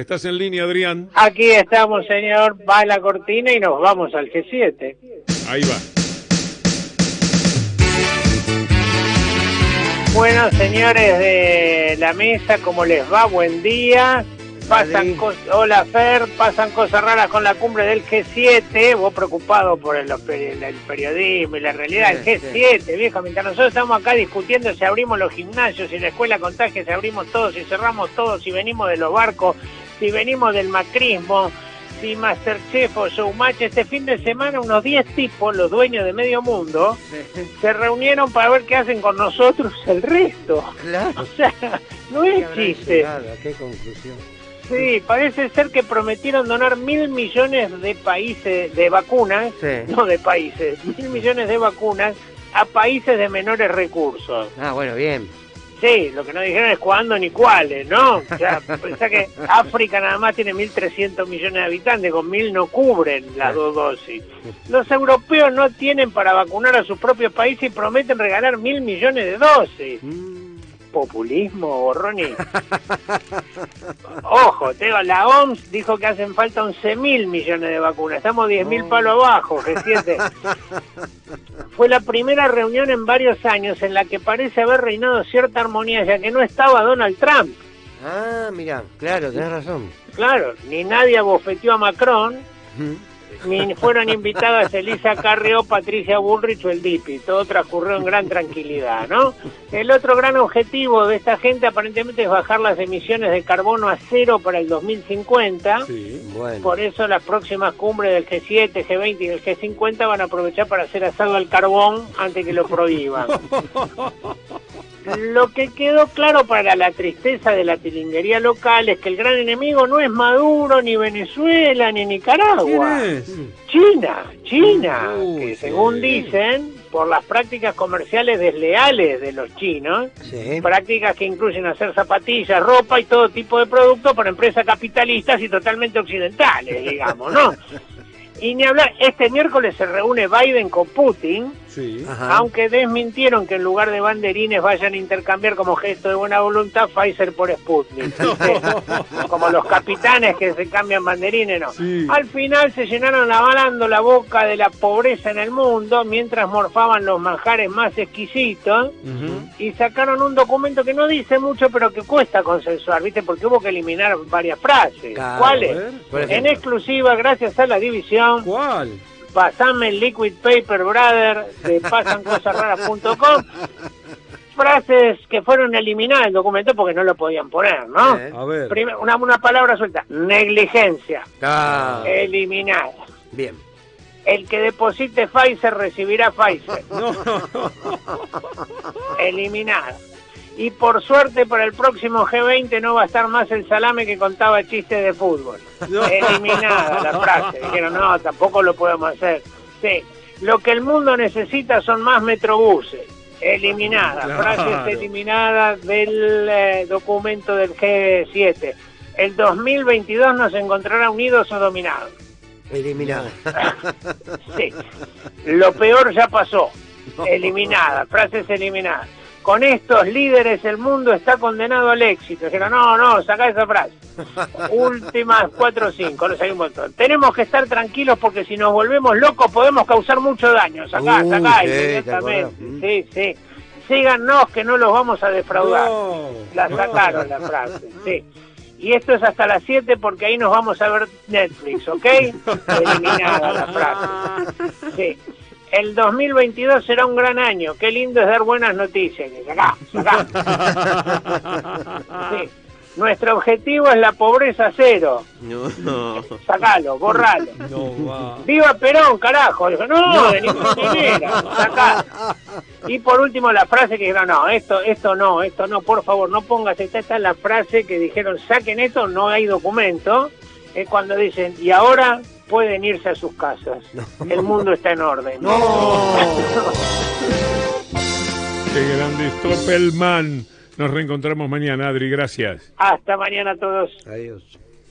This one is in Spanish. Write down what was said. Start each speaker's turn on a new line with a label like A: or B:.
A: ¿Estás en línea, Adrián?
B: Aquí estamos, señor. Va la cortina y nos vamos al G7.
A: Ahí va.
B: Bueno, señores de la mesa, ¿cómo les va? Buen día. Pasan cosas, hola Fer, pasan cosas raras con la cumbre del G7, vos preocupado por el, el periodismo y la realidad del G7, viejo, mientras nosotros estamos acá discutiendo si abrimos los gimnasios, si la escuela contagia, si abrimos todos, si cerramos todos, si venimos de los barcos, si venimos del macrismo, si Masterchef o Showmatch, este fin de semana unos 10 tipos, los dueños de medio mundo, se reunieron para ver qué hacen con nosotros el resto.
C: Claro.
B: O sea, no es chiste.
C: ¿Qué conclusión?
B: Sí, parece ser que prometieron donar mil millones de países de vacunas,
C: Sí.
B: no de países, mil millones de vacunas a países de menores recursos.
C: Ah, bueno, bien.
B: Sí, lo que no dijeron es cuándo ni cuáles, ¿no? O sea, pensá que África nada más tiene 1.300 millones de habitantes, con mil no cubren las dos dosis. Los europeos no tienen para vacunar a sus propios países y prometen regalar mil millones de dosis. Populismo, Ronnie. Ojo, te digo, la OMS dijo que hacen falta 11 mil millones de vacunas. Estamos 10 mil palos abajo, G7. Fue la primera reunión en varios años en la que parece haber reinado cierta armonía, ya que no estaba Donald Trump.
C: Ah, mira, claro, tenés razón.
B: Claro, ni nadie abofeteó a Macron, ni fueron invitadas Elisa Carrió, Patricia Bullrich o el Dipi. Todo transcurrió en gran tranquilidad, ¿no? El otro gran objetivo de esta gente aparentemente es bajar las emisiones de carbono a cero para el 2050.
A: Sí.
C: Bueno.
B: Por eso las próximas cumbres del G7, G20 y el G50 van a aprovechar para hacer asado al carbón antes que lo prohíban. Lo que quedó claro para la tristeza de la tilinguería local es que el gran enemigo no es Maduro, ni Venezuela, ni Nicaragua. China, China, que
A: sí.
B: según dicen, por las prácticas comerciales desleales de los chinos,
C: Sí.
B: prácticas que incluyen hacer zapatillas, ropa y todo tipo de productos por empresas capitalistas y totalmente occidentales, digamos, ¿no? Y ni hablar, este miércoles se reúne Biden con Putin,
A: Sí.
C: Ajá.
B: aunque desmintieron que en lugar de banderines vayan a intercambiar como gesto de buena voluntad Pfizer por Sputnik. como los capitanes que se cambian banderines, no.
A: Sí.
B: Al final se llenaron avalando la boca de la pobreza en el mundo mientras morfaban los manjares más exquisitos y sacaron un documento que no dice mucho pero que cuesta consensuar, ¿viste? Porque hubo que eliminar varias frases.
C: Claro,
B: ¿Cuáles? En exclusiva, gracias a la división,
A: ¿Cuál?
B: Pasame el Liquid Paper Brother de pasancosasraras.com. Frases que fueron eliminadas del documento porque no lo podían poner, ¿no?
C: Eh.
A: A ver.
B: Una, una palabra suelta, negligencia,
C: Ah,
B: eliminada.
C: bien.
B: El que deposite Pfizer recibirá Pfizer,
A: No.
B: eliminada. Y por suerte para el próximo G20 no va a estar más el salame que contaba chistes de fútbol.
A: No.
B: Eliminada la frase. Dijeron, no, tampoco lo podemos hacer. Sí, lo que el mundo necesita son más metrobuses. Eliminada.
A: Claro.
B: Frases eliminadas del eh, documento del G7. El 2022 nos encontrará unidos o dominados.
C: Eliminado.
B: Sí. Lo peor ya pasó. Eliminada. Frases eliminadas. Con estos líderes el mundo está condenado al éxito. Dijeron, no, no, sacá esa frase. Últimas cuatro o cinco, no hay un montón. Tenemos que estar tranquilos porque si nos volvemos locos podemos causar mucho daño. Sacá,
C: Uy,
B: sacá,
C: sí,
B: inmediatamente.
C: ¿te
B: Sí, sí. Síganos que no los vamos a defraudar.
A: No.
B: La sacaron la frase, sí. Y esto es hasta las 7 porque ahí nos vamos a ver Netflix, ¿ok? Eliminada la frase. Sí. El 2022 será un gran año. Qué lindo es dar buenas noticias. Sí. Nuestro objetivo es la pobreza cero.
C: No.
B: Sacalo, borralo.
A: No.
B: ¡Viva Perón, carajo! Dijo, no, de ninguna manera, sacá. Y por último la frase que dijeron, no, esto, esto no, esto no, por favor, no pongas, esta, esta es la frase que dijeron, saquen esto, no hay documento, es cuando dicen, y ahora pueden irse a sus casas, el mundo está en orden.
A: Qué grande Stoppelman. Nos reencontramos mañana, Adri. Gracias.
B: Hasta mañana a todos.
C: Adiós.